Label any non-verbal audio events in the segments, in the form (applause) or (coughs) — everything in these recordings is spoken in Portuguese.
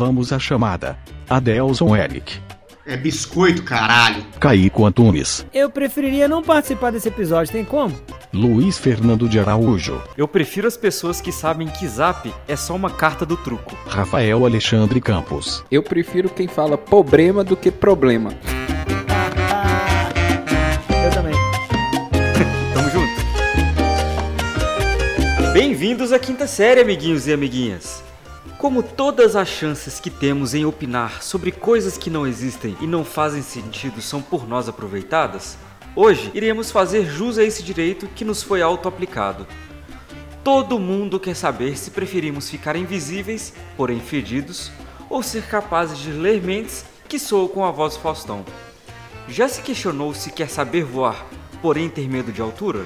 Vamos à chamada. Adelson Eric. É biscoito, caralho. Caíco Antunes. Eu preferiria não participar desse episódio, tem como? Luiz Fernando de Araújo. Eu prefiro as pessoas que sabem que Zap é só uma carta do truco. Rafael Alexandre Campos. Eu prefiro quem fala problema do que problema. Eu também. (laughs) Tamo junto. Bem-vindos à quinta série, amiguinhos e amiguinhas. Como todas as chances que temos em opinar sobre coisas que não existem e não fazem sentido são por nós aproveitadas, hoje iremos fazer jus a esse direito que nos foi auto-aplicado. Todo mundo quer saber se preferimos ficar invisíveis, porém fedidos, ou ser capazes de ler mentes que soam com a voz do Faustão. Já se questionou se quer saber voar, porém ter medo de altura?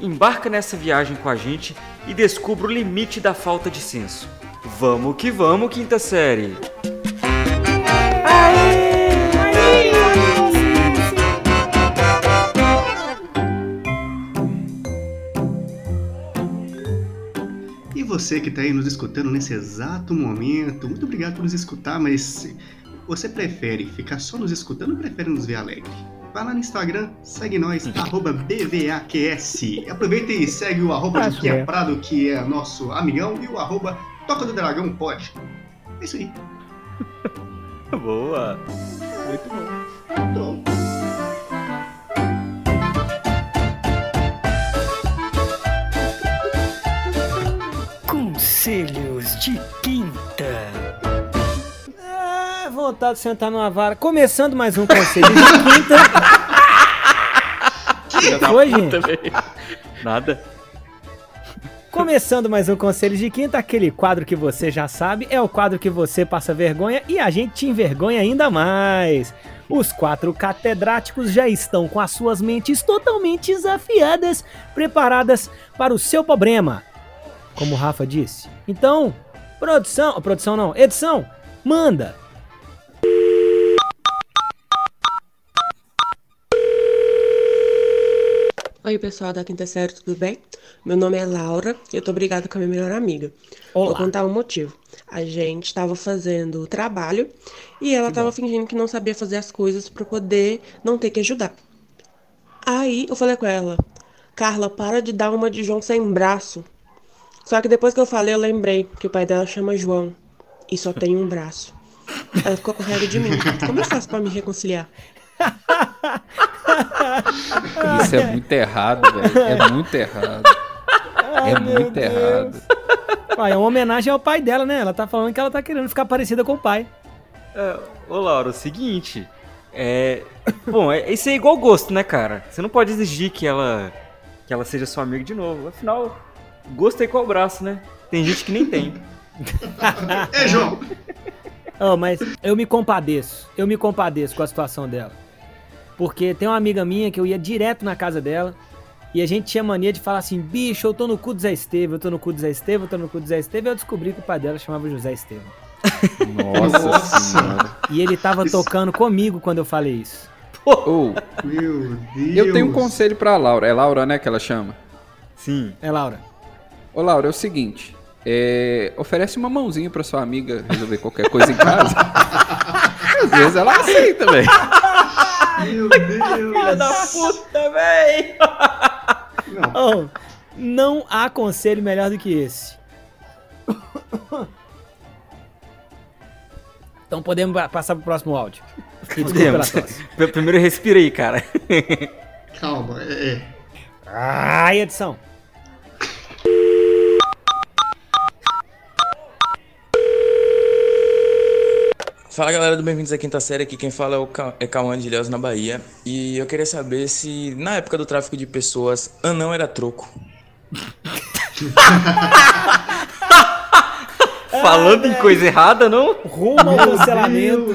Embarca nessa viagem com a gente e descubra o limite da falta de senso. Vamos que vamos, quinta série! E você que tá aí nos escutando nesse exato momento, muito obrigado por nos escutar, mas você prefere ficar só nos escutando ou prefere nos ver alegre? Vai lá no Instagram, segue nós, (laughs) arroba BVAQS. Aproveita e segue o arroba Acho Juquinha é. Prado, que é nosso amigão, e o arroba Toca do Dragão pode. É isso aí. (laughs) Boa! Muito bom. Então, Conselhos de Quinta. Ah, vontade de sentar numa vara. Começando mais um conselho de quinta. (laughs) Da foi, velho. Nada. Começando mais um Conselho de Quinta, aquele quadro que você já sabe, é o quadro que você passa vergonha e a gente te envergonha ainda mais. Os quatro catedráticos já estão com as suas mentes totalmente desafiadas, preparadas para o seu problema. Como o Rafa disse. Então, produção, produção não, edição, manda. Oi, pessoal da quinta série, tudo bem? Meu nome é Laura e eu tô brigada com a minha melhor amiga. Vou Olá. contar o motivo. A gente tava fazendo o trabalho e ela tava fingindo que não sabia fazer as coisas pra poder não ter que ajudar. Aí eu falei com ela, Carla, para de dar uma de João sem braço. Só que depois que eu falei, eu lembrei que o pai dela chama João e só tem um braço. Ela ficou com raiva de mim. Como eu faço pra me reconciliar? Isso é muito errado, velho. É muito errado. É muito errado. Pai, é uma homenagem ao pai dela, né? Ela tá falando que ela tá querendo ficar parecida com o pai. É, ô, Laura, é o seguinte. É. Bom, é, isso é igual gosto, né, cara? Você não pode exigir que ela. que ela seja sua amiga de novo. Afinal, gosto é igual o braço, né? Tem gente que nem tem. (laughs) é, João. Oh, mas eu me compadeço. Eu me compadeço com a situação dela. Porque tem uma amiga minha que eu ia direto na casa dela e a gente tinha mania de falar assim: bicho, eu tô no cu do Zé Estevão, eu tô no cu do Zé Estevão, eu tô no cu do Zé Estevão. E eu descobri que o pai dela chamava José Estevão. Nossa, Nossa. senhora. E ele tava Isso- tocando comigo quando eu falei isso. Ô, Meu Deus. eu tenho um conselho pra Laura. É Laura, né, que ela chama? Sim. É, Laura. Ô, Laura, é o seguinte. é, oferece uma mãozinha pra sua amiga resolver qualquer coisa em casa. (laughs) Às vezes ela aceita, velho. Meu Deus. puta, véi! Não, Oh, não há conselho melhor do que esse. Então podemos pa- passar pro próximo áudio. E Podemos. (laughs) Primeiro respira aí, cara. (laughs) calma. É, é. Ai, edição. Fala galera do Bem-vindos à Quinta Série, aqui quem fala é o Ca- é Cauã de Ilhéus, na Bahia. E eu queria saber se na época do tráfico de pessoas, anão era troco. (laughs) Falando em coisa errada, não? Rumo ao cancelamento.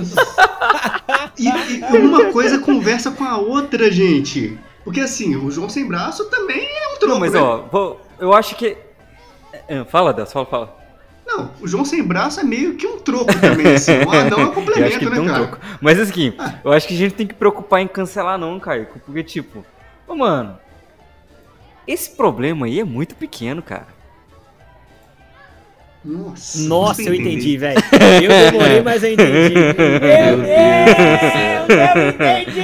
E, e uma coisa conversa com a outra, gente. Porque assim, o João sem braço também é um troco, Não, mas né? ó, vou- eu acho que. É, Fala, Deus, fala, fala. Não, o João sem braço é meio que um troco também, assim. O anão é um (laughs) complemento, né, um cara? troco. Mas assim, eu acho que a gente tem que preocupar em cancelar não, Caio. Porque, tipo, ô mano, esse problema aí é muito pequeno, cara. Nossa, Nossa, eu entendi, velho. (laughs) Eu demorei, mas eu entendi. Meu Deus, eu entendi!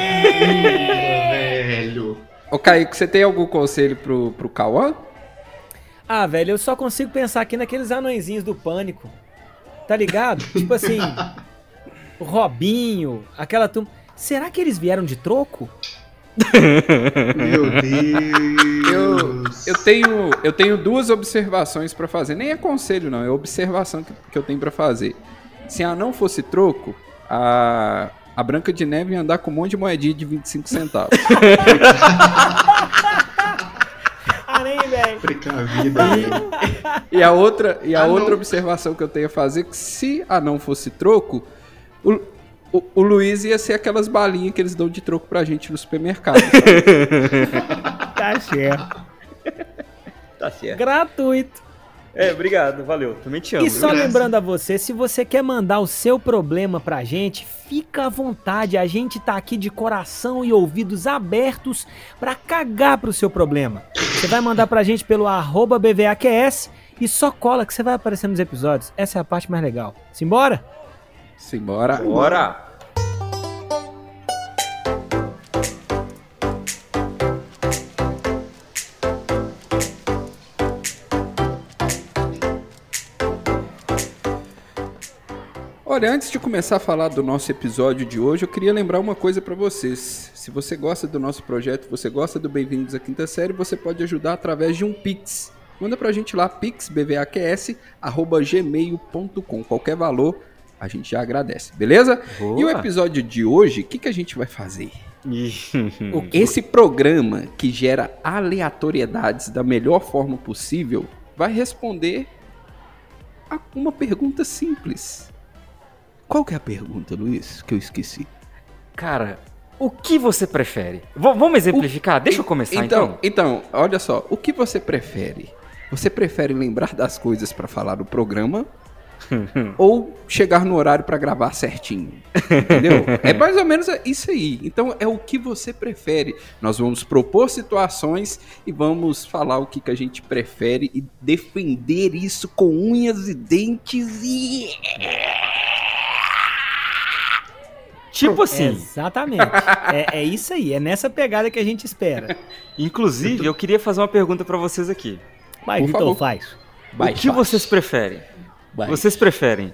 Velho. Ô, Kaique, você tem algum conselho pro, pro Cauã? Ah, velho, eu só consigo pensar aqui naqueles anõezinhos do pânico. Tá ligado? Tipo assim, (laughs) o Robinho, aquela turma. Será que eles vieram de troco? Meu (laughs) Eu, Deus. eu, tenho, eu tenho duas observações pra fazer. Nem é conselho, não. É observação que, que eu tenho pra fazer. Se a não fosse troco, a, a Branca de Neve ia andar com um monte de moedinha de 25 centavos. (laughs) Precavida, velho. E a outra, e a Ah, não. outra observação que eu tenho a fazer é que se a não fosse troco, o, o, o Luiz ia ser aquelas balinhas que eles dão de troco pra gente no supermercado. (laughs) Tá certo. Tá certo. Gratuito. É, obrigado, valeu. Também te amo. E só Graças. lembrando a você, se você quer mandar o seu problema pra gente, fica à vontade. A gente tá aqui de coração e ouvidos abertos pra cagar pro seu problema. Você vai mandar pra gente pelo arroba BVAQS e só cola que você vai aparecer nos episódios. Essa é a parte mais legal. Simbora? Simbora. Bora! Olha, antes de começar a falar do nosso episódio de hoje, eu queria lembrar uma coisa pra vocês. Se você gosta do nosso projeto, você gosta do Bem-vindos à Quinta Série, você pode ajudar através de um Pix. Manda pra gente lá, pixbvaqs.gmail.com. Qualquer valor, a gente já agradece, beleza? Boa. E o episódio de hoje, o que, que a gente vai fazer? (laughs) Esse programa que gera aleatoriedades da melhor forma possível vai responder a uma pergunta simples. Qual que é a pergunta, Luiz? Que eu esqueci. Cara, o que você prefere? V- vamos exemplificar? Deixa eu começar então. então. Então, olha só. O que você prefere? Você prefere lembrar das coisas pra falar no programa? (laughs) ou chegar no horário pra gravar certinho? Entendeu? é mais ou menos isso aí. Então, é o que você prefere. Nós vamos propor situações e vamos falar o que, que a gente prefere e defender isso com unhas e dentes e. Tipo assim, Exatamente. é, é isso aí. É nessa pegada que a gente espera. inclusive, eu queria fazer uma pergunta pra vocês aqui. Vai, Por Vitor, favor. faz. Vai, o que faz. vocês preferem? Vai. Vocês preferem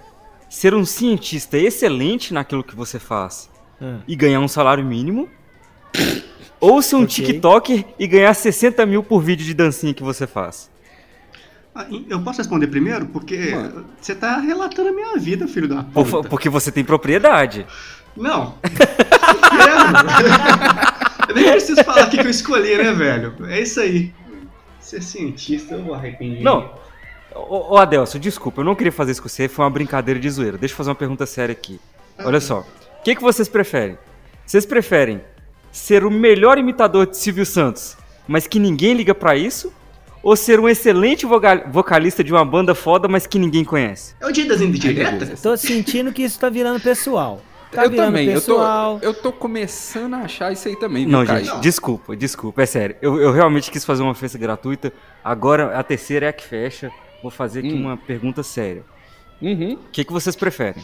ser um cientista excelente naquilo que você faz Ah. e ganhar um salário mínimo? Ou ser um Ok. TikToker e ganhar 60 mil por vídeo de dancinha que você faz? Ah, Eu posso responder primeiro? Porque Mano. você tá relatando a minha vida, filho da Por- puta. Porque você tem propriedade. Não. (laughs) Eu nem preciso falar o que que eu escolhi, né, velho? É isso aí. Ser cientista, eu vou arrepender. Não. Ô, ô Adelson, desculpa, eu não queria fazer isso com você, foi uma brincadeira de zoeira. Deixa eu fazer uma pergunta séria aqui. Olha só, o que, que vocês preferem? Vocês preferem ser o melhor imitador de Silvio Santos, mas que ninguém liga pra isso? Ou ser um excelente vocalista de uma banda foda, mas que ninguém conhece? É o dia das indiretas? Tô sentindo que isso tá virando pessoal. Tá eu também, eu tô, eu tô começando a achar isso aí também, Não, Caio? gente, desculpa, desculpa, é sério. Eu, eu realmente quis fazer uma ofensa gratuita. Agora a terceira é a que fecha. Vou fazer aqui Hum. uma pergunta séria. Uhum. O que, que vocês preferem?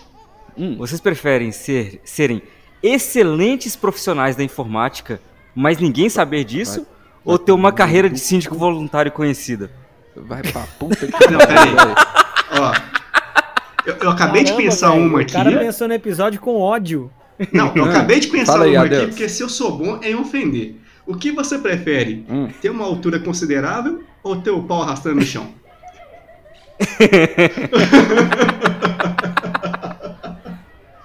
Hum. Vocês preferem ser, serem excelentes profissionais da informática, mas ninguém saber disso? Vai- ou vai ter uma tomar carreira de síndico voluntário conhecida? Vai pra puta que (laughs) Não, pariu. Ó. Eu, eu acabei de Caramba, pensar velho, uma O aqui. cara pensou no episódio com ódio. Não, eu Hum. acabei de pensar aí, uma aqui, Adeus. porque se eu sou bom é em ofender. O que você prefere? Hum. Ter uma altura considerável ou ter o pau arrastando no chão? (laughs)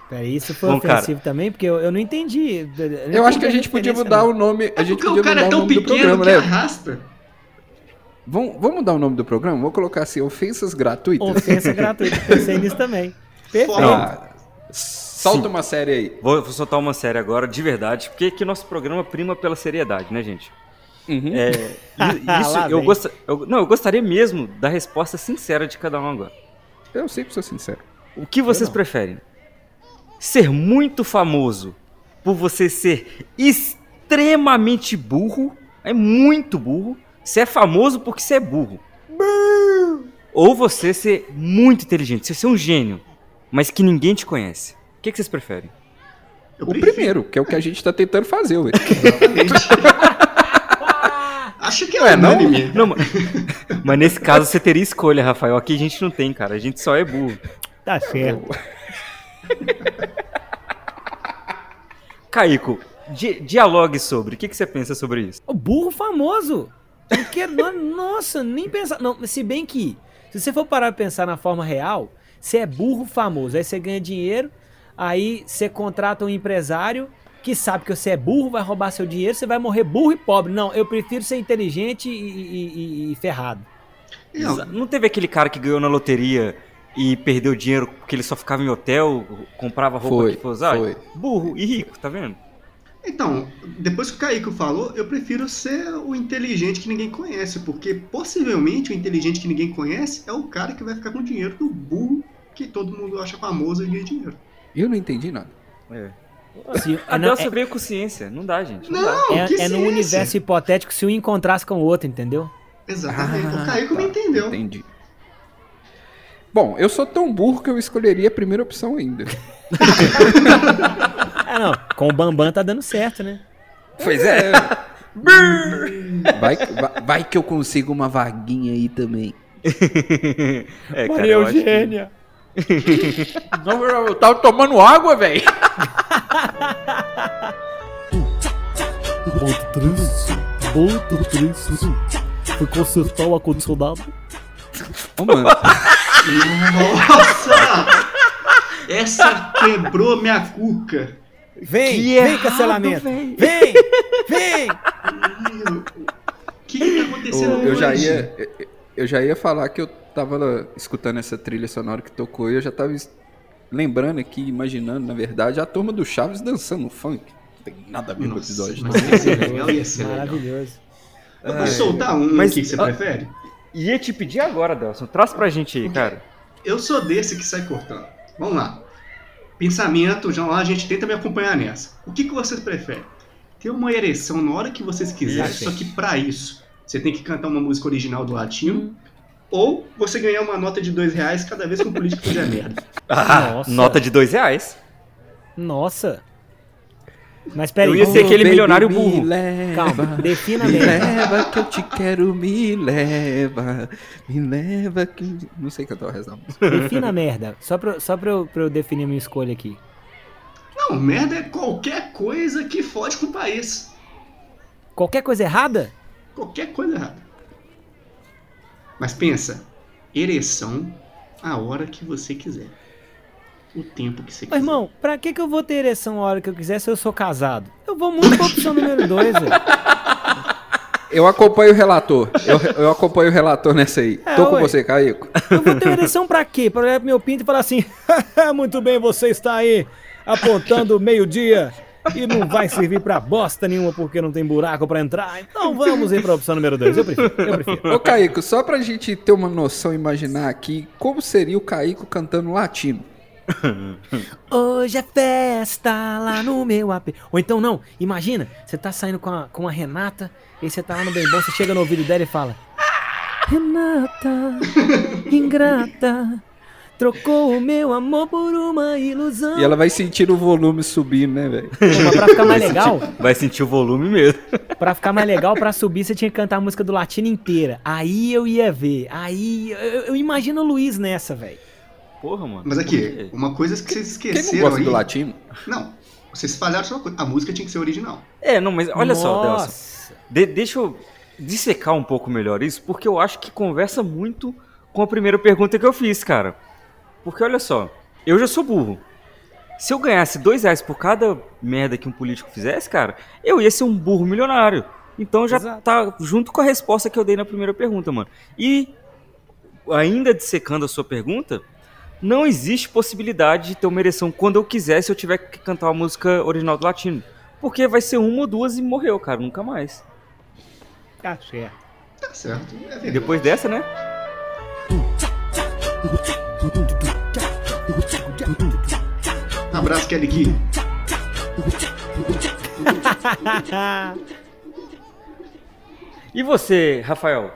Peraí, isso foi Bom, cara. ofensivo também, porque eu, eu não entendi. Eu, não Eu acho que a entendi gente podia mudar não. o nome. A É gente porque podia o cara mudar é o tão do pequeno programa, que né? arrasta. Vamos, vamos mudar o nome do programa? Vou colocar assim, ofensas gratuitas. Ofensa (laughs) gratuita. Pensei nisso também. Perfeito. Ah, solta Sim. uma série aí. Vou, vou soltar uma série agora, de verdade, porque que nosso programa prima pela seriedade, né, gente? Uhum. É, (laughs) e- (laughs) isso eu, vem. gosta, eu- não, eu gostaria mesmo da resposta sincera de cada um agora. Eu sempre sou sincero. O que vocês preferem? Ser muito famoso por você ser extremamente burro, é muito burro. Você é famoso porque você é burro. Ou você ser muito inteligente, você ser um gênio, mas que ninguém te conhece. O que, que vocês preferem? Eu O prefiro- primeiro, que é o que a gente tá tentando fazer, ué. (laughs) Acho que é Ué, não? Não, mas, mas nesse caso você teria escolha, Rafael. Aqui a gente não tem, cara. A gente só é burro. Tá certo. Caico, di- dialogue sobre. O que, que você pensa sobre isso? O burro famoso. Porque, no- nossa, nem pensar. Não, se bem que, se você for parar pra pensar na forma real, você é burro famoso. Aí você ganha dinheiro, aí você contrata um empresário que sabe que você é burro, vai roubar seu dinheiro, você vai morrer burro e pobre. Não, eu prefiro ser inteligente e, e- e- e ferrado. Não, Não teve aquele cara que ganhou na loteria e perdeu dinheiro porque ele só ficava em hotel, comprava roupa Foi, que usar? foi. Burro e rico, tá vendo? Então, depois que o Kaique falou, eu prefiro ser o inteligente que ninguém conhece, porque possivelmente o inteligente que ninguém conhece é o cara que vai ficar com dinheiro do burro que todo mundo acha famoso e ganha dinheiro. Eu não entendi nada. É. Se- (laughs) A não, Delcia veio com ciência. Não dá, gente. Não, dá. Não, é, que é no universo hipotético se um encontrasse com o outro, entendeu? Exatamente. Ah, o Kaique me tá, entendeu. Entendi. Bom, eu sou tão burro que eu escolheria a primeira opção ainda. (laughs) Ah, não. Com o Bambam tá dando certo, né? Pois é. (laughs) vai, vai, vai que eu consigo uma vaguinha aí também. (laughs) É, cara, eu acho que- Não, eu, tava tomando água, velho. Ponto 3. Ponto 3. Fui consertar o ar-condicionado. Ô, mano, Nossa! Essa quebrou minha cuca. Vem, Que vem errado, cancelamento. Vem, vem. O que, que tá acontecendo eu, eu já ia. eu- Eu já ia falar que eu tava escutando essa trilha sonora que tocou e eu já tava lembrando aqui, imaginando, na verdade, a turma do Chaves dançando funk. Não tem nada a ver no Nossa, episódio. mas ia ser legal, ia ser legal. Maravilhoso. Eu posso soltar um Mas- aqui que você ah. prefere? Ia te pedir agora, Delson. Traz pra gente aí, cara. Eu sou desse que sai cortando. Vamos lá. Pensamento, já lá a gente tenta me acompanhar nessa. O que, que vocês preferem? Ter uma ereção na hora que vocês quiserem, só que pra isso você tem que cantar uma música original do latino, Hum. ou você ganhar uma nota de dois reais cada vez que um político fizer merda. Nossa. Nota de dois reais. Nossa. Mas peraí. Eu ia ser aquele milionário burro. Leva, Calma, defina me mesmo. leva que eu te quero, me leva, me leva que... Não sei cantar o resto da música. Defina a merda. Só, pra, só pra, eu, pra eu definir minha escolha aqui. Não, merda é qualquer coisa que fode com o país. Qualquer coisa errada? Qualquer coisa errada. Mas pensa, ereção a hora que você quiser. O tempo que você Ô, quiser. irmão, pra que, que eu vou ter ereção a hora que eu quiser se eu sou casado? Eu vou muito pra opção número 2, velho. (laughs) Eu acompanho o relator. Eu, eu acompanho o relator nessa aí. É, Tô com ué. você, Caico. Eu vou ter ereção pra quê? Pra olhar pro meu pinto e falar assim: (laughs) muito bem, você está aí apontando meio-dia e não vai servir pra bosta nenhuma porque não tem buraco pra entrar. Então vamos ir pra opção número 2. Eu prefiro, eu prefiro. Ô, Caico, só pra gente ter uma noção, imaginar aqui, como seria o Caico cantando latino? (laughs) Hoje é festa lá no meu AP. Ou então não, imagina, você tá saindo com a, com a Renata, e você tá lá no bem bom, você chega no ouvido dela e fala: Renata, (laughs) ingrata, trocou o meu amor por uma ilusão. E ela vai sentir o volume subindo, né, velho? Pra ficar mais legal, Vai sentir o volume mesmo. pra ficar mais legal, pra subir, você tinha que cantar a música do latino inteira. Aí eu ia ver. Aí eu, eu imagino o Luiz nessa, velho. Porra, mano. Mas aqui, uma coisa que vocês Quem não esqueceram gosta aí. do latino? Não, vocês falharam só uma coisa. A música tinha que ser original. É, não, mas olha só, Delson. Nossa. De- deixa eu dissecar um pouco melhor isso, porque eu acho que conversa muito com a primeira pergunta que eu fiz, cara. Porque olha só, eu já sou burro. Se eu ganhasse dois reais por cada merda que um político fizesse, cara, eu ia ser um burro milionário. Então já Exato. tá junto com a resposta que eu dei na primeira pergunta, mano. E ainda dissecando a sua pergunta, não existe possibilidade de ter uma ereção quando eu quiser se eu tiver que cantar uma música original do latino. Porque vai ser uma ou duas e morreu, cara, nunca mais. Tá certo. Tá certo. É E depois dessa, né? Abraço, Kelly Key. (laughs) E você, Rafael?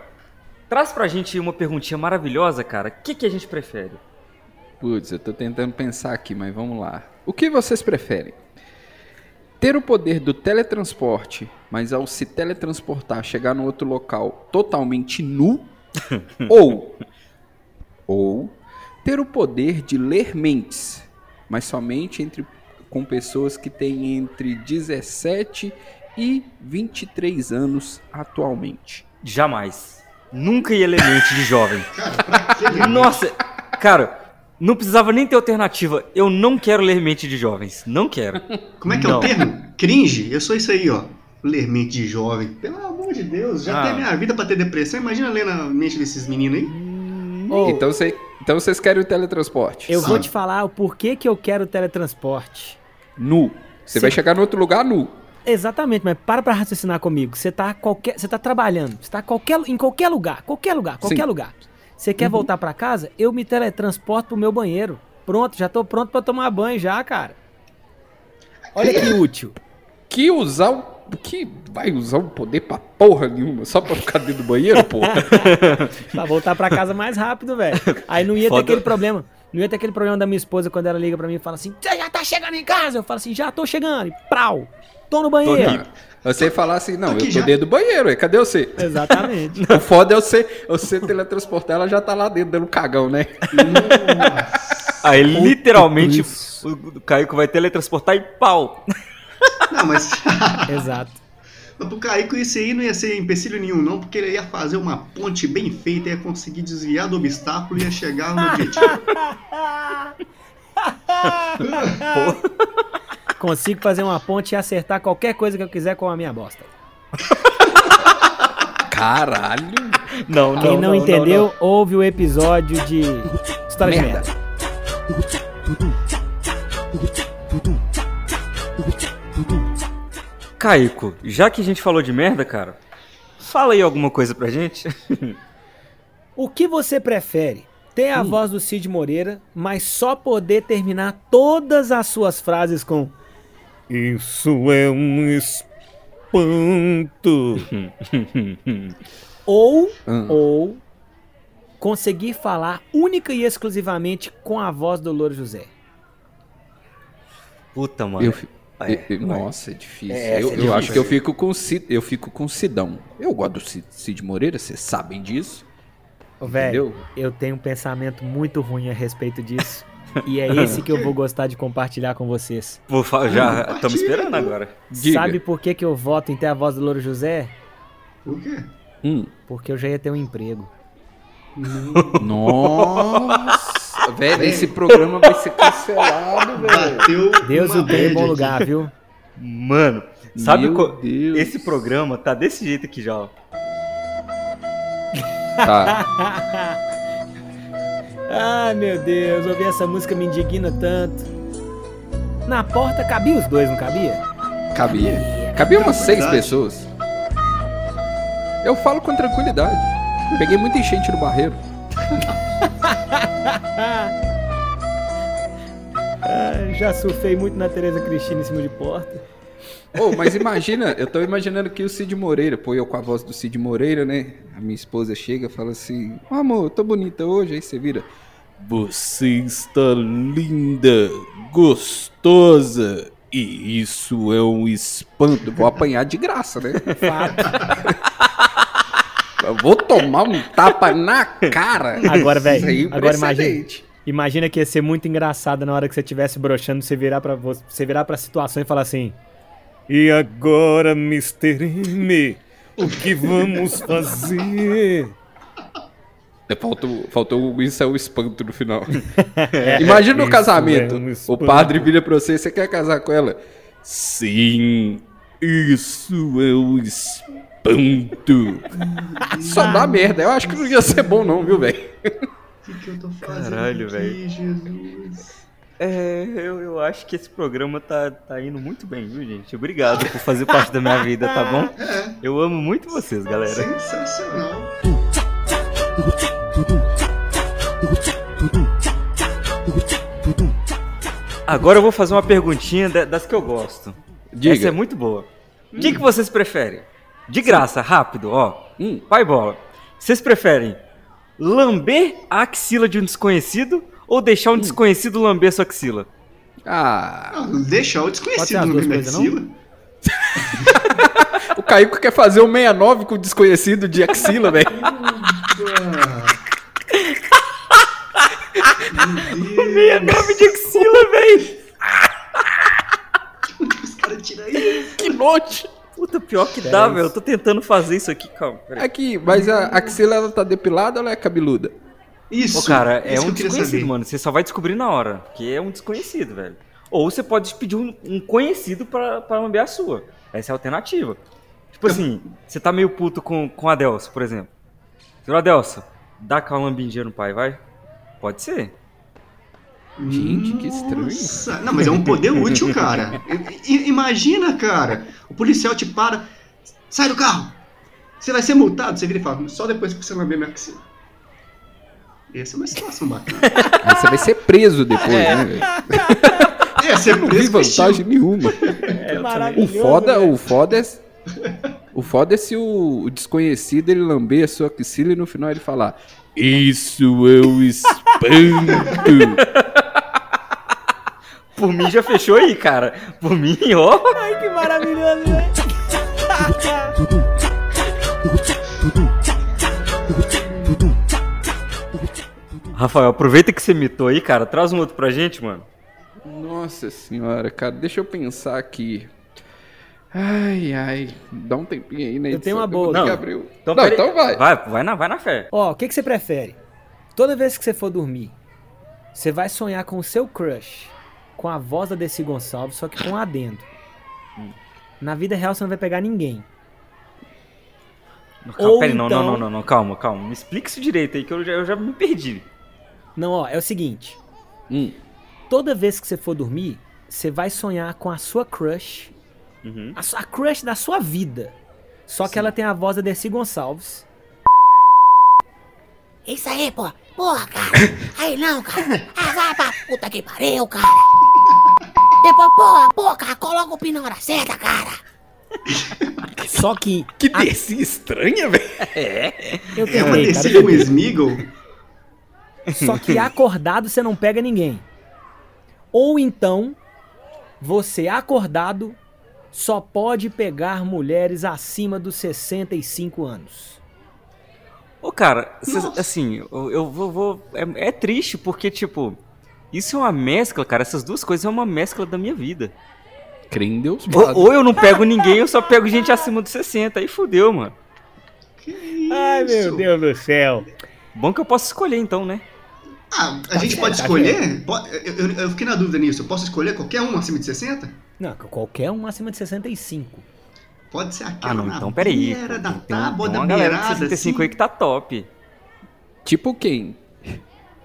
Traz pra gente uma perguntinha maravilhosa, cara. O que, que a gente prefere? Putz, eu tô tentando pensar aqui, mas vamos lá. O que vocês preferem? Ter o poder do teletransporte, mas ao se teletransportar, chegar no outro local totalmente nu? (laughs) ou, ou ter o poder de ler mentes, mas somente entre, com pessoas que têm entre 17 e 23 anos atualmente? Jamais. Nunca ia ler mente de jovem. Cara, pra que ler Nossa, cara, não precisava nem ter alternativa. Eu não quero ler mente de jovens. Não quero. (laughs) Como é que é Não. o termo? Cringe? Eu sou isso aí, ó. Ler mente de jovem. Pelo amor de Deus, já Ah. tem minha vida pra ter depressão. Imagina ler na mente desses meninos aí. Ô, Então, cê- então vocês querem o teletransporte? eu Sim. vou te falar o porquê que eu quero teletransporte. Nu. Você Cê- vai chegar no outro lugar nu. Exatamente, mas para pra raciocinar comigo. Você tá qualquer, você tá trabalhando, você tá qualquer, em qualquer lugar, qualquer lugar, qualquer Sim. lugar. Você quer voltar pra casa? Eu me teletransporto pro meu banheiro. Pronto, já tô pronto pra tomar banho já, cara. Olha que (coughs) útil. Que usar o. Que vai usar um poder pra porra nenhuma, só pra ficar dentro do banheiro, porra? (laughs) Pra voltar pra casa mais rápido, velho. Aí não ia Foda. ter aquele problema. Não ia ter aquele problema da minha esposa quando ela liga pra mim e fala assim: Você já tá chegando em casa? Eu falo assim: Já tô chegando. E prau. Tô no banheiro. Não, Você falar assim, não, Aqui eu tô já. dentro do banheiro, cadê você? Exatamente. (laughs) O foda é você, você teletransportar, ela já tá lá dentro dando cagão, né? Aí, literalmente, o, o Caico vai teletransportar e pau. Não, mas. (laughs) (laughs) Exato. Mas pro Caico isso aí não ia ser empecilho nenhum, não, porque ele ia fazer uma ponte bem feita, ia conseguir desviar do obstáculo e ia chegar no objetivo. Consigo fazer uma ponte e acertar qualquer coisa que eu quiser com a minha bosta. Caralho. Não, não, Quem não, não, entendeu, ouve o episódio de História de Merda. Merda. Caico, já que a gente falou de merda, cara, fala aí alguma coisa pra gente. O que você prefere? Ter a voz do Cid Moreira, mas só poder terminar todas as suas frases com Isso é um espanto. (laughs) ou, Hum. ou conseguir falar única e exclusivamente com a voz do Louro José. Puta, mano. Eu, É, eu- vai. nossa, é difícil. É, eu é eu difícil. acho que eu fico com Cid, eu fico com Sidão. Eu gosto do Cid, Cid Moreira, vocês sabem disso. Velho, eu tenho um pensamento muito ruim a respeito disso. (laughs) e é esse que eu vou gostar de compartilhar com vocês. Vou fa- já estamos esperando agora. Diga. Sabe por que, que eu voto em ter a voz do Louro José? O quê? Hum. Porque eu já ia ter um emprego. Nossa, (laughs) velho, esse programa vai ser cancelado, velho. Bateu. Deus o dê em bom aqui. lugar, viu? Mano, sabe. Deus. Esse programa tá desse jeito aqui já, ó. (laughs) Tá. (laughs) Ai, meu Deus, ouvir essa música me indigna tanto. Na porta cabia os dois, não cabia? Cabia. Cabia umas seis pessoas. Eu falo com tranquilidade. Peguei muita enchente no barreiro. (laughs) Já surfei muito na Tereza Cristina em cima de porta. Ô, mas imagina, eu tô imaginando que o Cid Moreira, pô, eu com a voz do Cid Moreira, né? A minha esposa chega e fala assim: "Ô, amor, eu tô bonita hoje. Aí você vira: Você está linda, gostosa. E isso é um espanto. Vou apanhar de graça, né? Fato. Eu vou tomar um tapa na cara. Agora, velho, Sem agora imagina. Imagina que ia ser muito engraçado na hora que você estivesse broxando, você virar vo- você virar pra situação e falar assim: E agora, Mr. M, o que vamos fazer? É, Faltou, faltou isso é o espanto no final. (laughs) Imagina no Isso casamento. é um o padre vira pra você, você quer casar com ela? Sim, isso é um espanto. Só dá merda. Eu acho que não ia ser bom não, viu, velho? O que, que eu tô fazendo Caralho, velho. Jesus? (laughs) É, eu, eu acho que esse programa tá, tá indo muito bem, viu, gente? Obrigado por fazer parte da minha vida, tá bom? (laughs) É, Eu amo muito vocês, galera. sensacional. Agora eu vou fazer uma perguntinha da- das que eu gosto. Diga. Essa é muito boa. O que, que vocês preferem? De graça, rápido, ó. Hum. Pai bola. Vocês preferem lamber a axila de um desconhecido ou deixar um desconhecido lamber sua axila? Ah, Não, deixar o desconhecido da não? axila. (laughs) o Caico quer fazer um 69 com o desconhecido de axila, velho. Meu Deus, (laughs) de axila, velho! (laughs) os caras tiram isso. Que noite. Puta, pior que dá, velho. Eu tô tentando fazer isso aqui, calma. Peraí. Aqui, mas a axila ela tá depilada ou ela é cabeluda? Isso. Pô, cara, é que um desconhecido, saber. mano. Você só vai descobrir na hora, que é um desconhecido, velho. Ou você pode pedir um, um conhecido pra, pra lamber a sua. Essa é a alternativa. Tipo assim, você tá meio puto com, com a Adelso, por exemplo. Senhor Adelso, dá aquela lambidinha no pai, vai? Pode ser. Gente, que estranho. Nossa, Não, mas é um poder útil, cara. (laughs) I- Imagina, cara. O policial te para. Sai do carro. Você vai ser multado. Você vira e fala, só depois que você lamber minha axila. Essa é uma situação bacana. Aí você vai ser preso depois, né, velho? É, você Não vi estilo. vantagem nenhuma. O maravilhoso. foda, velho. o foda é. O foda é se o, o desconhecido ele lamber a sua axila e no final ele falar: Isso eu espanto. Por mim já fechou aí, cara. Por mim, ó. Ai, que maravilhoso, velho. (laughs) Rafael, aproveita que você mitou aí, cara. Traz um outro pra gente, mano. Nossa senhora, cara, deixa eu pensar aqui. Ai, ai, dá um tempinho aí, né? Eu tenho uma boa. Não. abrir o- Então, Não, peraí. então vai. Vai, vai na, vai na fé. Ó, o que, que você prefere? Toda vez que você for dormir, você vai sonhar com o seu crush, com a voz da Desi Gonçalves, só que com um adendo. Na vida real você não vai pegar ninguém. Calma, Ou peraí, não, então- não, não, não, não, calma, calma. Me explica isso direito aí que eu já, eu já me perdi. Não, ó, é o seguinte. Hum. Toda vez que você for dormir, você vai sonhar com a sua crush, Uhum. a, sua- a crush da sua vida. Só que ela tem a voz da Desi Gonçalves. Isso aí, pô. Porra, cara. Aí não, cara. Ah, vai pra puta que pariu, cara. Depois, porra, porra, cara, coloca o pino na hora certa, cara. Só que Que desse estranha, velho. eu É uma tentei, cara. com Smeagol. Só que (laughs) acordado você não pega ninguém. Ou então, você acordado só pode pegar mulheres acima dos 65 anos. Ô, cara, cês- assim, eu, eu vou. vou- é, é triste porque, tipo, isso é uma mescla, cara. Essas duas coisas é uma mescla da minha vida. Crê em Deus, Ou, ou eu não pego ninguém, eu só pego gente acima dos 60. Aí fudeu, mano. Que isso? Ai, meu Deus do céu. Bom que eu posso escolher então, né? Ah, a gente certo, pode tá escolher? Eu, eu- eu fiquei na dúvida nisso. Eu posso escolher qualquer um acima de 60? Não, qualquer um acima de 65. Pode ser aquela Ah, não, então peraí. pô, da Tem, tem, tábua tem da beirada, 65 assim. aí que tá top. Tipo quem?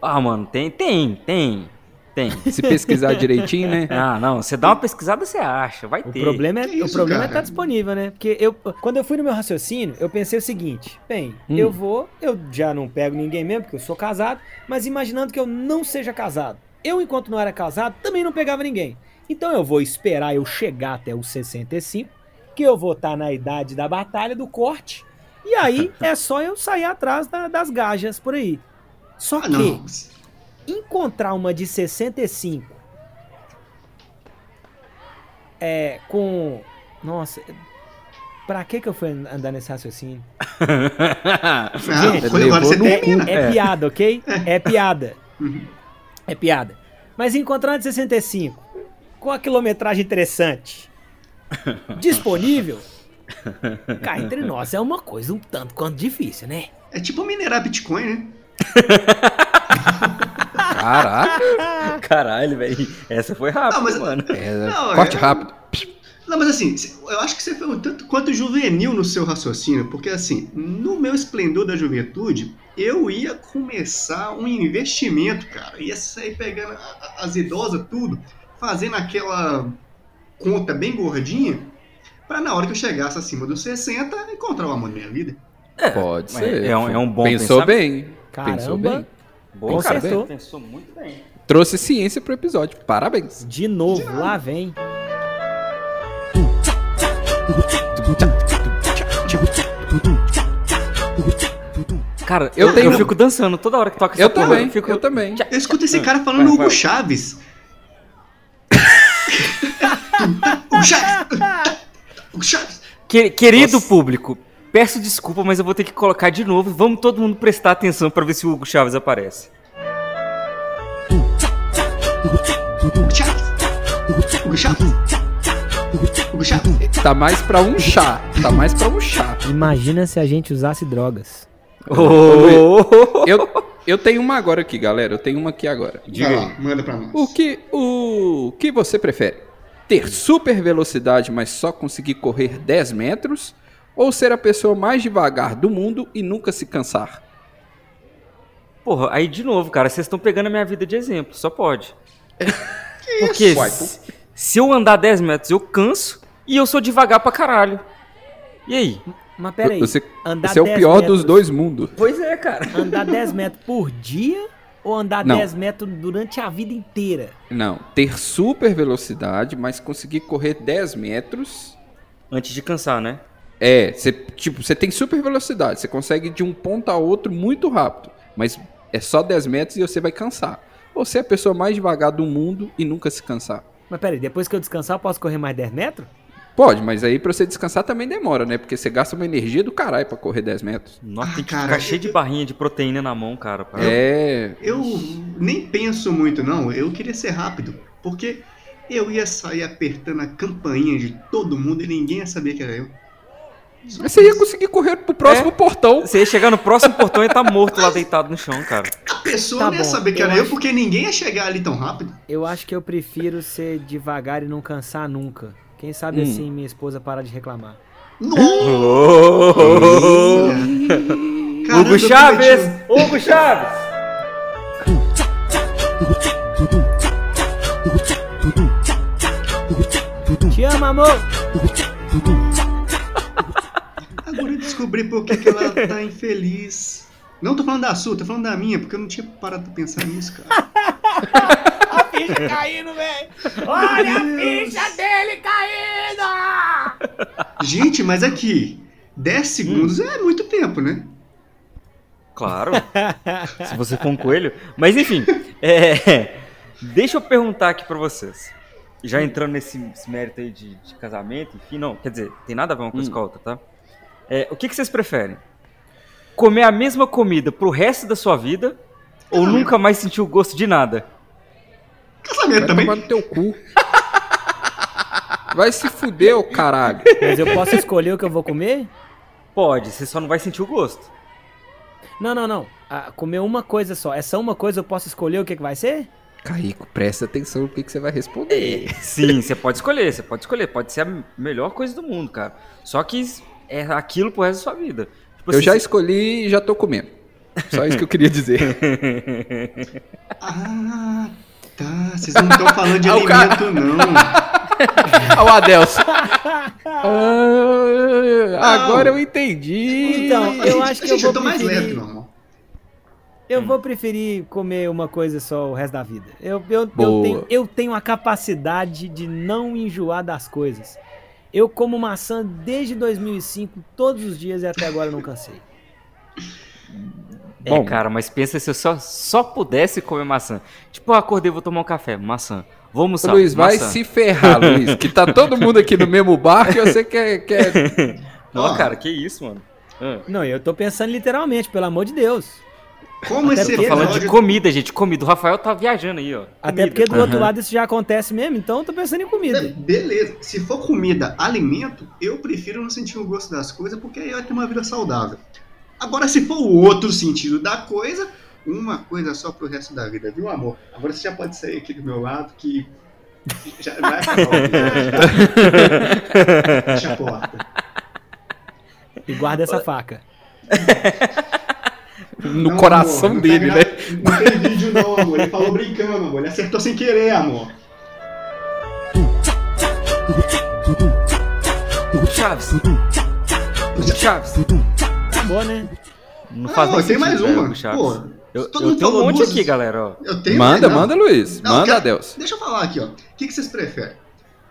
Ah, mano, tem, tem, tem. Tem. Se pesquisar direitinho, né? (laughs) Ah, não, você dá uma pesquisada, você acha, vai O ter. problema é, Que o isso, problema é cara? estar disponível, né? Porque eu, quando eu fui no meu raciocínio, eu pensei o seguinte: bem, Hum. eu vou, eu já não pego ninguém mesmo, porque eu sou casado, mas imaginando que eu não seja casado. Eu, enquanto não era casado, também não pegava ninguém. Então eu vou esperar eu chegar até os 65, que eu vou estar na idade da batalha, do corte, e aí (laughs) é só eu sair atrás da- das gajas por aí. Só Ah, que não. Encontrar uma de 65 é com nossa pra que que eu fui andar nesse raciocínio? (laughs) Ah, Gente, foi agora você no termina. é, piada ok? É. Piada. Uhum. é piada. Mas encontrar uma de 65 com a quilometragem interessante (laughs) disponível cá entre nós é uma coisa um tanto quanto difícil né? É tipo minerar Bitcoin, né? (laughs) Caraca. (laughs) Caralho, velho. Essa foi rápida, Ah, mas- mano. É, Não, corte é- rápido. Não, mas assim, eu acho que você foi um tanto quanto juvenil no seu raciocínio, porque assim, no meu esplendor da juventude, eu ia começar um investimento, cara. Ia sair pegando as idosas, tudo, fazendo aquela conta bem gordinha, pra na hora que eu chegasse acima dos 60, encontrar o amor da minha vida. Pode Mas ser. é um- é um bom Pensou pensamento. bem. Pensou caramba bem. Boa, cara. Pensou muito bem. Trouxe ciência pro episódio. Parabéns. de novo lá vem Cara, Eu eu, tenho- eu fico dançando toda hora que toca essa Eu porra. também, Eu fico... eu também. Eu escuto esse cara falando vai, Hugo vai. Chaves. Hugo Chaves! Hugo Chaves! Que- querido público, peço desculpa, mas eu vou ter que colocar de novo. Vamos todo mundo prestar atenção pra ver se o Hugo Chaves aparece. Tá mais pra um chá. Tá mais pra um chá. Imagina se a gente usasse drogas. Oh, Eu, eu tenho uma agora aqui, galera. Eu tenho uma aqui agora. Vai lá, manda pra nós. O que, o que você prefere? Ter super velocidade, mas só conseguir correr 10 metros? Ou ser a pessoa mais devagar do mundo e nunca se cansar? Porra, aí de novo, cara, vocês estão pegando a minha vida de exemplo, só pode. (laughs) Porque Uai, se, se eu andar 10 metros, eu canso e eu sou devagar pra caralho. E aí? Mas peraí, Você, andar você é o 10 pior metros- dos dois mundos. Pois é, cara. andar 10 (laughs) metros por dia ou andar Não. 10 metros durante a vida inteira? Não, ter super velocidade, mas conseguir correr 10 metros. Antes de cansar, né? É, você, tipo, você tem super velocidade, você consegue de um ponto a outro muito rápido, mas é só 10 metros e você vai cansar. Ou você é a pessoa mais devagar do mundo e nunca se cansar. Mas peraí, depois que eu descansar, eu posso correr mais 10 metros? Pode, mas aí pra você descansar também demora, né? Porque você gasta uma energia do caralho pra correr 10 metros. Nossa, Ah, tem que cara, ficar cheio eu- de barrinha de proteína na mão, cara. pra- É. Eu nem penso muito, não. Eu queria ser rápido. Porque eu ia sair apertando a campainha de todo mundo e ninguém ia saber que era eu. Você ia conseguir correr pro próximo portão. Você ia chegar no próximo portão e tá morto lá deitado no chão, cara. A pessoa Tá não ia bom, saber que eu era eu acho- porque ninguém ia chegar ali tão rápido. Eu acho que eu prefiro ser devagar e não cansar nunca. Quem sabe Hum. assim minha esposa para de reclamar. Nossa! Caramba, Hugo eu Chaves! Hugo Chaves! Te amo, amor! Agora eu descobri por que, que ela tá infeliz. Não tô falando da sua, tô falando da minha, porque eu não tinha parado pra pensar nisso, cara. (laughs) A ficha caindo, velho. Olha a ficha dele caindo. Gente, mas aqui, 10 segundos é muito tempo, né? Claro. (laughs) Se você for um coelho. Mas enfim, é, deixa eu perguntar aqui pra vocês. Já entrando nesse, mérito aí de, de casamento, enfim, não, quer dizer, tem nada a ver uma coisa com a outra, tá? É, o que, que vocês preferem? Comer a mesma comida pro resto da sua vida ou nunca mais sentir o gosto de nada? Casamento Vai também. tomar no teu cu. Vai se fuder, ô caralho. Mas eu posso escolher o que eu vou comer? Pode, você só não vai sentir o gosto. Não, não, não. Ah, comer uma coisa só. Essa uma coisa eu posso escolher o que, que vai ser? Caico, presta atenção no que, que você vai responder. Sim, você pode escolher, você pode escolher. Pode ser a melhor coisa do mundo, cara. Só que é aquilo pro resto da sua vida. Tipo Eu assim, já escolhi e já tô comendo. Só isso que eu queria dizer. (laughs) Ah, tá. Vocês não estão falando de Ah, o cara- alimento, não. Olha (laughs) o Adelson. Ah, agora eu entendi. Então, eu acho que eu vou tô mais leve que preferir... normal. Eu vou preferir comer uma coisa só o resto da vida. Eu, eu, eu, tenho, eu tenho a capacidade de não enjoar das coisas. Eu como maçã desde 2005, todos os dias e até agora eu não cansei. É, Bom. cara, mas pensa se eu só, só pudesse comer maçã. Tipo, eu acordei, vou tomar um café, maçã. Ô, almoçar, Luiz, vai maçã. se ferrar, Luiz. Que tá todo mundo aqui no mesmo barco e você quer. quer... (laughs) Não, Ó. cara, que isso, mano. Ah, Não, eu tô pensando literalmente, pelo amor de Deus. Como Até esse porque- falando de comida, gente, comida. O Rafael tá viajando aí, ó. Até Comida. porque do outro Aham. lado isso já acontece mesmo, então eu tô pensando em comida. Beleza, se for comida, alimento, eu prefiro não sentir o gosto das coisas porque aí eu ia ter uma vida saudável. Agora, se for o outro sentido da coisa, uma coisa só pro resto da vida, viu, amor? Agora você já pode sair aqui do meu lado que já vai acabar. Fecha a porta. E guarda essa faca. (laughs) No Não, coração amor, não dele, tá né? Não tem vídeo não, amor. Ele falou brincando, amor. Ele acertou sem querer, amor. Chaves. Chaves. Acabou, né? Não faz Não, tem mais sentido, uma. velho, Chaves. Pô, eu todo eu mundo tenho um falou monte duas- aqui, galera, ó. Eu tenho Manda, mais, não. manda, Luiz. Não, manda, cara, Adelson. Deixa eu falar aqui, ó. O que, que vocês preferem?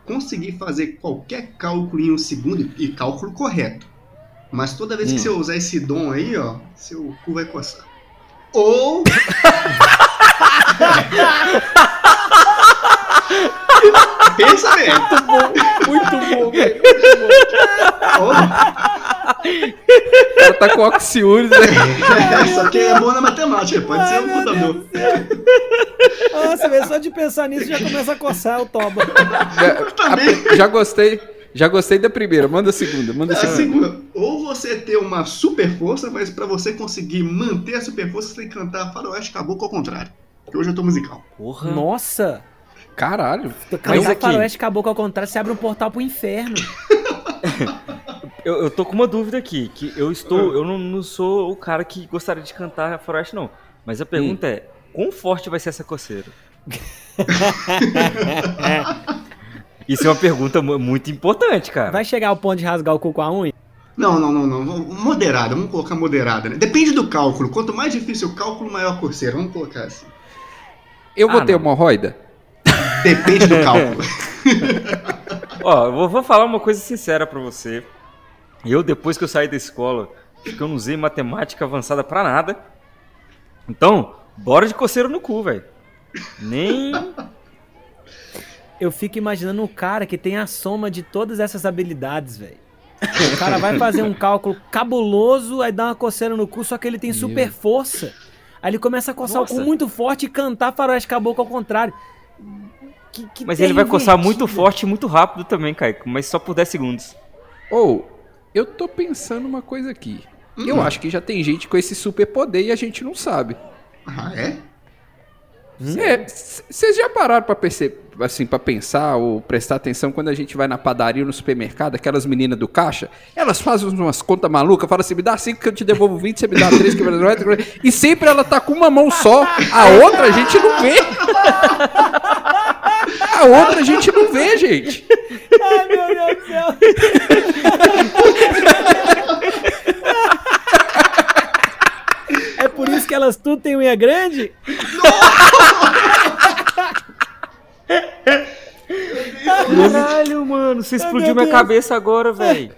Conseguir fazer qualquer cálculo em um segundo e cálculo correto. Mas toda vez que Hum. você usar esse dom aí, ó, seu cu vai coçar. Ou. Pensa bem. Muito bom, velho. Ou... O cara tá com oxiúris, né? Só que é bom na matemática, pode ser um computador. Nossa, só de pensar nisso já começa a coçar o toba. Já, já gostei. Já gostei da primeira. Manda a segunda. Manda a A segunda. segunda, ou você ter uma super força, mas pra você conseguir manter a super força, você tem que cantar Faroeste Caboclo ao contrário. Porque hoje eu tô musical. Porra. Nossa! Caralho. Cantar aqui- faroeste caboclo ao contrário, você abre um portal pro inferno. (laughs) Eu, eu tô com uma dúvida aqui, que eu estou, eu não, não sou o cara que gostaria de cantar Faroeste, não. Mas a pergunta é, quão forte vai ser essa coceira? (laughs) Isso é uma pergunta mu- muito importante, cara. Vai chegar ao ponto de rasgar o cu com a unha? Não, não, não, não. Moderada, vamos colocar moderada, né? Depende do cálculo. Quanto mais difícil o cálculo, maior a coceira. Vamos colocar assim. Eu vou Ah, ter não. hemorroida? Depende do (laughs) cálculo. (laughs) Ó, eu vou, vou falar uma coisa sincera pra você. Eu, depois que eu saí da escola, acho que eu não usei matemática avançada pra nada. Então, bora de coceira no cu, velho. Nem. (laughs) Eu fico imaginando um cara que tem a soma de todas essas habilidades, velho. O cara vai fazer um cálculo cabuloso, aí dá uma coceira no cu, só que ele tem super força. Aí ele começa a coçar o Nossa. cu muito forte e cantar faroeste caboclo ao contrário. Que- que Mas ele vai coçar muito forte e muito rápido também, Kaique. Mas só por 10 segundos. Ou, eu tô pensando uma coisa aqui. Eu acho que já tem gente com esse superpoder e a gente não sabe. Ah, é? É, Vocês já pararam pra perceber, assim, para pensar ou prestar atenção quando a gente vai na padaria ou no supermercado, aquelas meninas do caixa, elas fazem umas contas malucas, falam assim, me dá 5 que eu te devolvo 20, você me dá 3 que eu te devolvo E sempre ela tá com uma mão só, a outra a gente não vê. A outra a gente não vê, gente. Ai, meu Deus do céu. (laughs) É por isso que elas tudo têm unha grande? Caralho, mano, você explodiu meu minha Deus. cabeça agora, velho.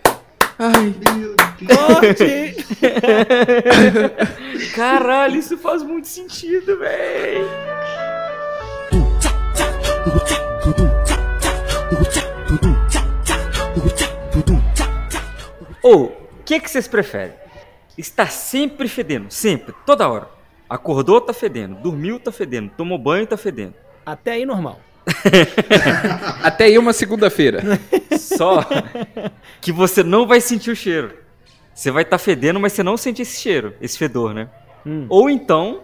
Meu Deus. Caralho, isso faz muito sentido, velho. Ou, o que, que vocês preferem? Estar sempre fedendo, sempre, toda hora. Acordou, tá fedendo. Dormiu, tá fedendo. Tomou banho, tá fedendo. Até aí normal. (laughs) Até aí uma segunda-feira. Só que você não vai sentir o cheiro. Você vai estar fedendo, mas você não sente esse cheiro, esse fedor, né? Hum. Ou então,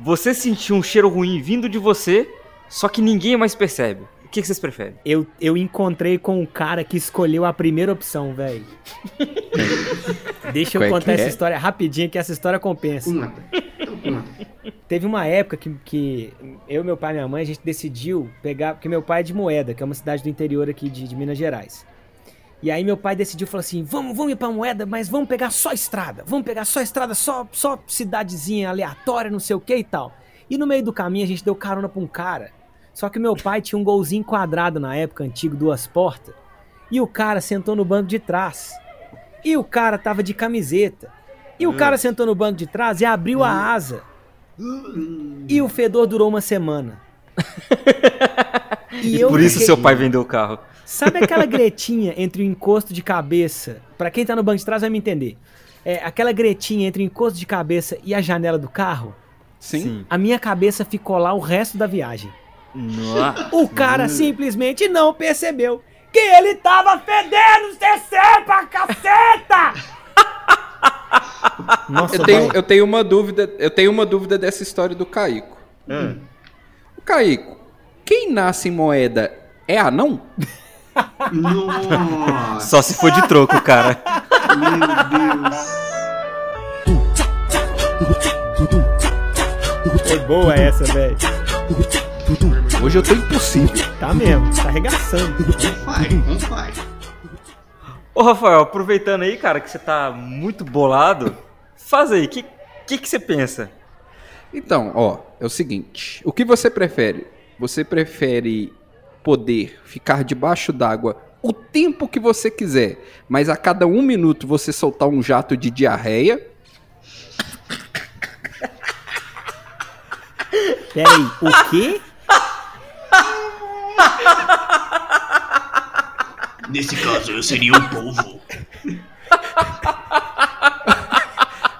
você sentiu um cheiro ruim vindo de você, só que ninguém mais percebe. O que, que vocês preferem? Eu, eu encontrei com um cara que escolheu a primeira opção, velho. (laughs) Deixa eu Qual é contar que essa é? história rapidinho, que essa história compensa. Conta. Então conta. Teve uma época que, que eu, meu pai e minha mãe, a gente decidiu pegar. Porque meu pai é de Moeda, que é uma cidade do interior aqui de, de Minas Gerais. E aí meu pai decidiu, falou assim, vamos, vamos ir pra Moeda, mas vamos pegar só estrada. Vamos pegar só estrada, só, só cidadezinha aleatória, não sei o que e tal. E no meio do caminho a gente deu carona pra um cara. Só que meu pai tinha um golzinho quadrado na época, antigo, duas portas. E o cara sentou no banco de trás. E o cara tava de camiseta. E o cara sentou no banco de trás e abriu a asa. E o fedor durou uma semana. (laughs) E, eu por isso fiquei- seu pai vendeu o carro. Sabe aquela (laughs) gretinha entre o encosto de cabeça? Pra quem tá no banco de trás vai me entender. É aquela gretinha entre o encosto de cabeça e a janela do carro? Sim. A minha cabeça ficou lá o resto da viagem. Nossa. O cara simplesmente não percebeu que ele tava fedendo CC pra caceta! (laughs) Nossa, Eu tenho, eu tenho uma dúvida, eu tenho uma dúvida dessa história do Caico. O Caico, quem nasce em moeda é anão? Nossa, Só se for de troco, cara. meu Deus. Foi boa essa, velho. Hoje eu tô impossível. Tá mesmo, tá arregaçando. Vai, vamos vai. Ô, Rafael, aproveitando aí, cara, que você tá muito bolado, faz aí, o que, que, que você pensa? Então, ó, é o seguinte. O que você prefere? Você prefere poder ficar debaixo d'água o tempo que você quiser, mas a cada um minuto você soltar um jato de diarreia. Peraí, o quê? Nesse caso, eu seria um polvo.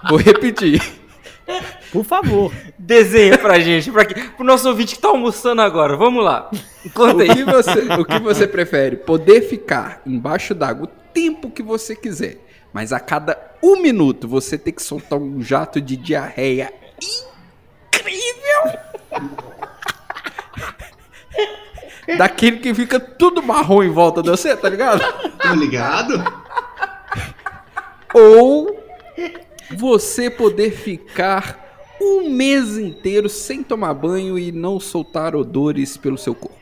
Vou repetir. Por favor. Desenha pra gente, pra quê? pro nosso ouvinte que tá almoçando agora. Vamos lá. Conta O aí. que, você, o que você prefere? Poder ficar embaixo d'água o tempo que você quiser, mas a cada um minuto você tem que soltar um jato de diarreia incrível! Daquele que fica tudo marrom em volta de você, tá ligado? Tô ligado? Ou você poder ficar um mês inteiro sem tomar banho e não soltar odores pelo seu corpo.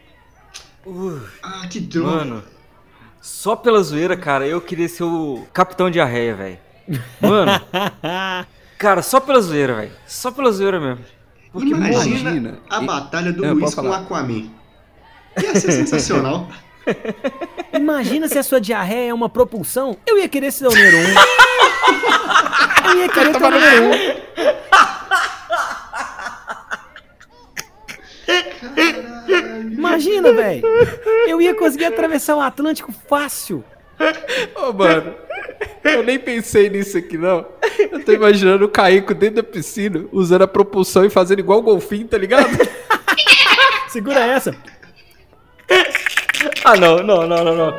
Ah, que droga. Mano, só pela zoeira, cara, eu queria ser o Capitão Diarreia, velho. Mano, (laughs) cara, só pela zoeira, velho. Só pela zoeira mesmo. Porque, Imagina, imagina. a E- batalha do É, Luiz com o. Aquaman. Ia ser sensacional. (laughs) Imagina se a sua diarreia é uma propulsão. Eu ia querer ser o número um. Eu ia querer ser o número um. Imagina, velho. Eu ia conseguir atravessar o Atlântico fácil. Ô, mano, eu nem pensei nisso aqui, não. Eu tô imaginando o Caico dentro da piscina, usando a propulsão e fazendo igual o golfinho, tá ligado? (laughs) Segura essa. Ah, não, não, não, não, não.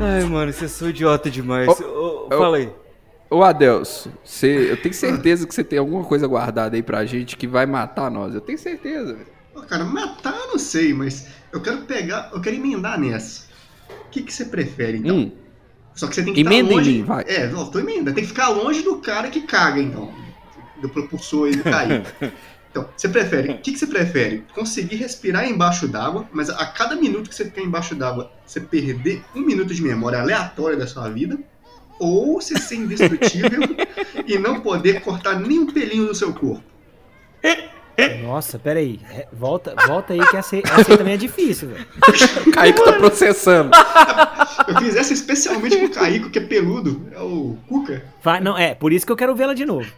Ai, mano, você sou idiota demais. Ô, ô, fala aí. Ô, Adelso, você, eu tenho certeza que você tem alguma coisa guardada aí pra gente que vai matar nós. Eu tenho certeza, velho. Pô, cara, matar eu não sei, mas eu quero pegar, eu quero emendar nessa. O que, que você prefere, então? Hum, Só que você tem que Emenda estar em longe. mim, vai. É, não, tô emenda. Tem que ficar longe do cara que caga, então. Do propulsor aí do cair. (laughs) Então, você prefere, o que, que você prefere? Conseguir respirar embaixo d'água, mas a cada minuto que você ficar embaixo d'água, você perder um minuto de memória aleatória da sua vida, ou você ser indestrutível (laughs) e não poder cortar nem um pelinho do seu corpo. Nossa, peraí. Volta, volta aí que essa, aí- essa aí também é difícil, velho. O Caico tá processando. Eu fiz essa especialmente pro Caíco, que é peludo, é o Cuca. Vai, não, é, por isso que eu quero vê-la de novo.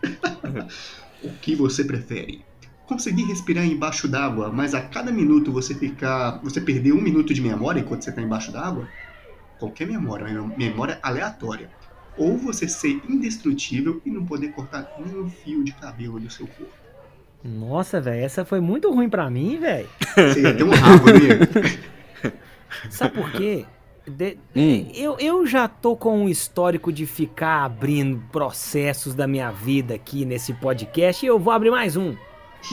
O que você prefere? Conseguir respirar embaixo d'água, mas a cada minuto você ficar. você perder um minuto de memória enquanto você está embaixo d'água? Qualquer memória, uma memória aleatória. Ou você ser indestrutível e não poder cortar nenhum fio de cabelo do seu corpo. Nossa, velho, essa foi muito ruim pra mim, velho. Você ia ter um rabo, amigo. (laughs) Sabe por quê? De- Hum. eu, eu já tô com um histórico de ficar abrindo processos da minha vida aqui nesse podcast e eu vou abrir mais um.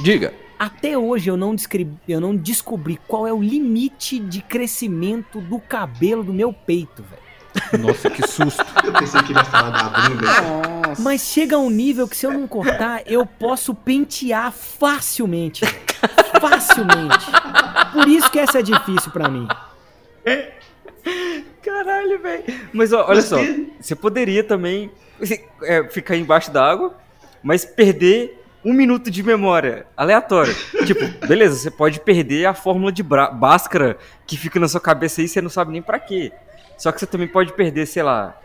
Diga. Até hoje eu não, descri- eu não descobri qual é o limite de crescimento do cabelo do meu peito, velho. Nossa, que susto. (laughs) Eu pensei que ele ia falar da bunda. Nossa. Mas chega a um nível que se eu não cortar, eu posso pentear facilmente. Facilmente. Por isso que essa é difícil pra mim. Caralho, velho. Mas ó, olha Mas só, que- você poderia também é, ficar embaixo d'água, mas perder um minuto de memória aleatória. tipo, beleza, você pode perder a fórmula de Bhaskara que fica na sua cabeça aí e você não sabe nem pra quê. Só que você também pode perder, sei lá,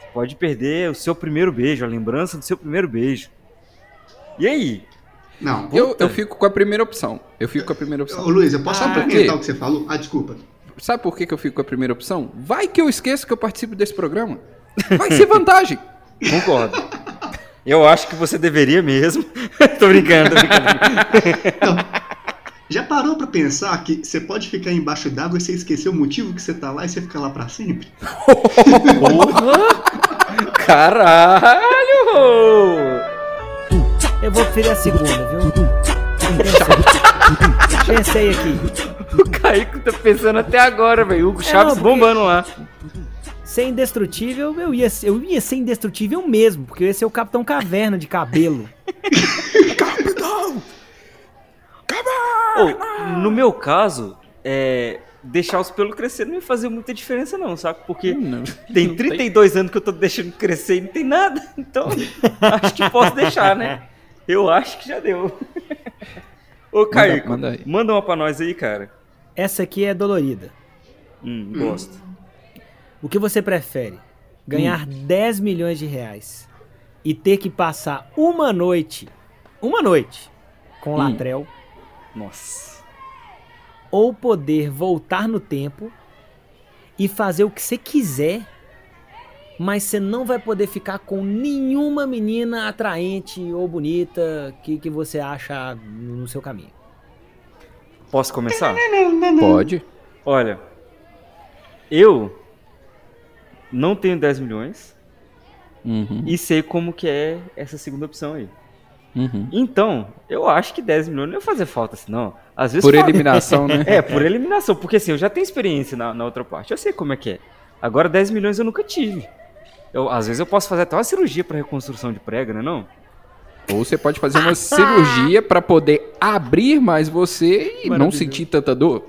você pode perder o seu primeiro beijo, a lembrança do seu primeiro beijo. E aí? Não. Eu, eu fico com a primeira opção. Eu fico com a primeira Ô, opção. Luiz, eu posso Ah, complementar por quê? o que você falou? Ah, desculpa. Sabe por que, que eu fico com a primeira opção? Vai que eu esqueço que eu participo desse programa. Vai ser vantagem. (laughs) Concordo. Eu acho que você deveria mesmo. (laughs) tô brincando, tô brincando. Já parou pra pensar que você pode ficar embaixo d'água e você esquecer o motivo que você tá lá e você fica lá pra sempre? Porra! (laughs) Caralho! Eu vou preferir a segunda, viu? Pensei, Pensei aqui. O Kaique tá pensando até agora, velho. Hugo É, Chaves não, bombando lá. Ser indestrutível, eu ia, ser- eu ia ser indestrutível mesmo, porque eu ia ser o Capitão Caverna de cabelo. (laughs) Ô, no meu caso, é, deixar os pelos crescer não ia fazer muita diferença, não, sabe? Porque Não, tem não 32 anos que eu tô deixando crescer e não tem nada. (laughs) Então, acho que posso deixar, né? Eu acho que já deu. (laughs) Ô, Caio, manda aí. manda uma pra nós aí, cara. Essa aqui é dolorida. Hum, gosto. O que você prefere? Ganhar 10 milhões de reais e ter que passar uma noite, uma noite, com Hum. Latrel, Nossa. ou poder voltar no tempo e fazer o que você quiser, mas você não vai poder ficar com nenhuma menina atraente ou bonita que, que você acha no seu caminho. Posso começar? Pode. Olha, eu não tenho 10 milhões Uhum, e sei como que é essa segunda opção aí. Uhum. Então, eu acho que 10 milhões não ia fazer falta assim, não. Às vezes Por fala- eliminação, (laughs) né? É, por eliminação, porque assim, eu já tenho experiência na, na outra parte, eu sei como é que é. Agora 10 milhões eu nunca tive. Eu, às vezes eu posso fazer até uma cirurgia para reconstrução de prega, né não? Ou você pode fazer uma cirurgia pra poder abrir mais você e não sentir tanta dor.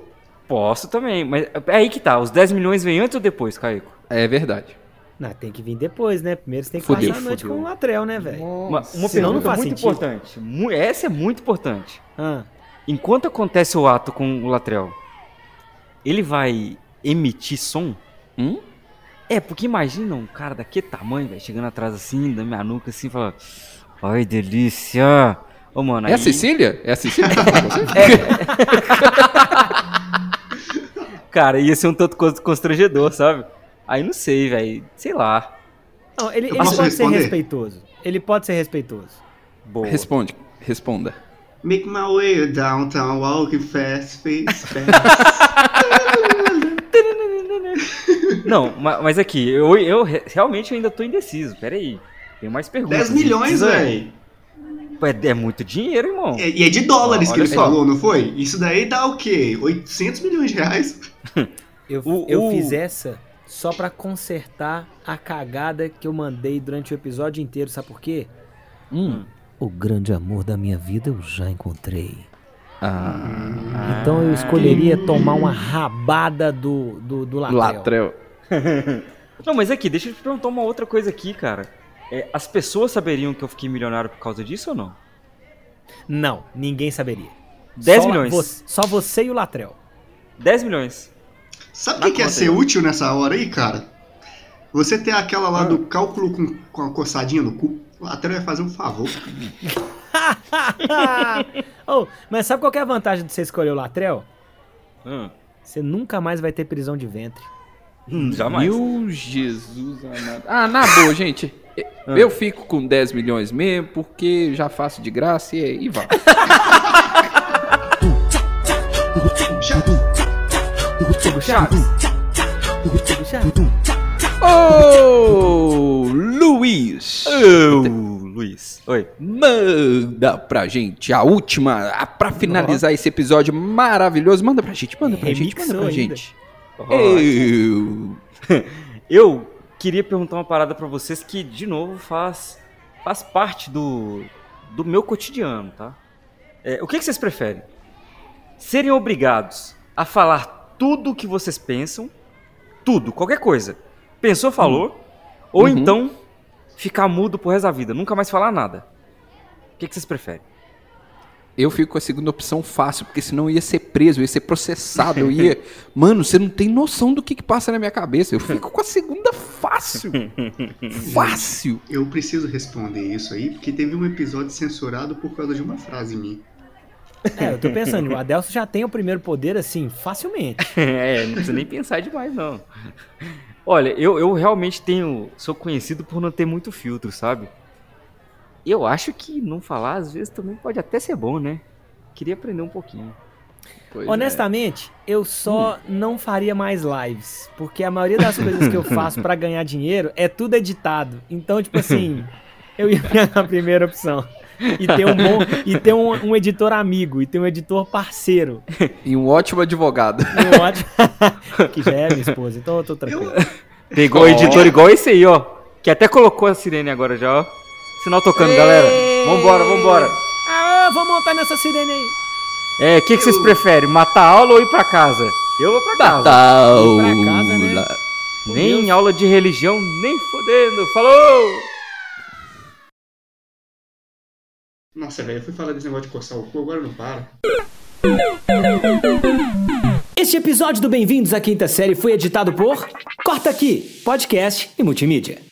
Posso também, mas é aí que tá, os 10 milhões vêm antes ou depois, Caico? É verdade. Não, tem que vir depois, né? Primeiro você tem que Fudeu, passar a noite fudeu. com o Latrel, né, velho? Uma, uma Senão não faz muito sentido. importante, essa é muito importante. Ah, Enquanto acontece o ato com o Latrel, ele vai emitir som? Hum? É, porque imagina um cara daquele tamanho, velho, chegando atrás assim, da minha nuca, assim, fala. Ai, delícia! Ô, mano, É a aí- Cecília? É a Cecília que tá falando com você? (laughs) (laughs) Cara, ia ser um tanto cons- constrangedor, sabe? Aí não sei, velho. Sei lá. não, ele, ele pode ser responder? respeitoso. Ele pode ser respeitoso. Boa. Responde, responda. Make my way downtown, walking fast, face (laughs) fast. Não, ma- mas aqui, eu, eu re- realmente ainda tô indeciso. Pera aí. Tem mais perguntas. 10 milhões, velho. É, é muito dinheiro, irmão. É- E é de dólares Olha que ele só. falou, não foi? Isso daí dá o quê? 800 milhões de reais? (laughs) Eu, O- eu o- fiz essa só pra consertar a cagada que eu mandei durante o episódio inteiro, sabe por quê? Hum. O grande amor da minha vida eu já encontrei. Ah, Então eu escolheria tomar uma rabada do, do, do Latrel. Latrel. (laughs) Não, mas aqui, deixa eu te perguntar uma outra coisa aqui, cara. É, as pessoas saberiam que eu fiquei milionário por causa disso ou não? Não, ninguém saberia. 10 Só milhões. vo- só você e o Latrel. 10 milhões. Sabe o que, que ia conta ser aí. útil nessa hora aí, cara? Você ter aquela Ah. lá do cálculo com, com a coçadinha no cu. O Latrell vai fazer um favor. (laughs) oh, mas sabe qual que é a vantagem de você escolher o Latrel? Hum, Você nunca mais vai ter prisão de ventre. hum, jamais. Meu Jesus amado. Ah, na (laughs) boa, gente. Ah. Eu fico com 10 milhões mesmo, porque já faço de graça e, e vai. (laughs) Chaves. Ô, Luiz! Ô, Luiz. Oi. Manda pra gente a última, a, pra finalizar esse episódio maravilhoso. Manda pra gente, manda pra gente, manda Remixou pra ainda. gente. Eu... (laughs) Eu queria perguntar uma parada pra vocês que, de novo, faz, faz parte do, do meu cotidiano, tá? É, o que, que vocês preferem? Serem obrigados a falar tudo o que vocês pensam, tudo, qualquer coisa. Pensou, falou, ou Uhum. então ficar mudo pro resto da vida, nunca mais falar nada. O que, que vocês preferem? Eu fico com a segunda opção fácil, porque senão eu ia ser preso, eu ia ser processado, eu ia... (laughs) Mano, você não tem noção do que, que passa na minha cabeça. Eu fico com a segunda fácil. (laughs) Fácil. Eu preciso responder isso aí, porque teve um episódio censurado por causa de uma frase minha. É, eu tô pensando, (laughs) o Adelso já tem o primeiro poder assim, facilmente. (laughs) é, não precisa nem pensar demais, não. Olha, eu, eu realmente tenho. Sou conhecido por não ter muito filtro, sabe? Eu acho que não falar, às vezes, também pode até ser bom, né? Queria aprender um pouquinho. Pois é. Honestamente, eu só não faria mais lives, porque a maioria das coisas que eu (laughs) faço pra ganhar dinheiro é tudo editado. Então, tipo assim, eu ia pegar a primeira opção. E ter um bom. E ter um, um editor amigo, e ter um editor parceiro. (laughs) E um ótimo advogado. E um ótimo- (laughs) que já é minha esposa, então eu tô tranquilo. Pegou o editor igual esse aí, ó. Que até colocou a sirene agora já, ó. Sinal tocando, galera. Vambora, vambora. Ah, vou montar nessa sirene aí. É, o que, que vocês preferem? Matar a aula ou ir pra casa? Eu vou pra casa. Tal. pra casa, né? Nem aula de religião, nem fodendo. Falou! Nossa, velho, eu fui falar desse negócio de coçar o cu, agora não para. Este episódio do Bem-vindos à Quinta Série foi editado por Corta Aqui, podcast e multimídia.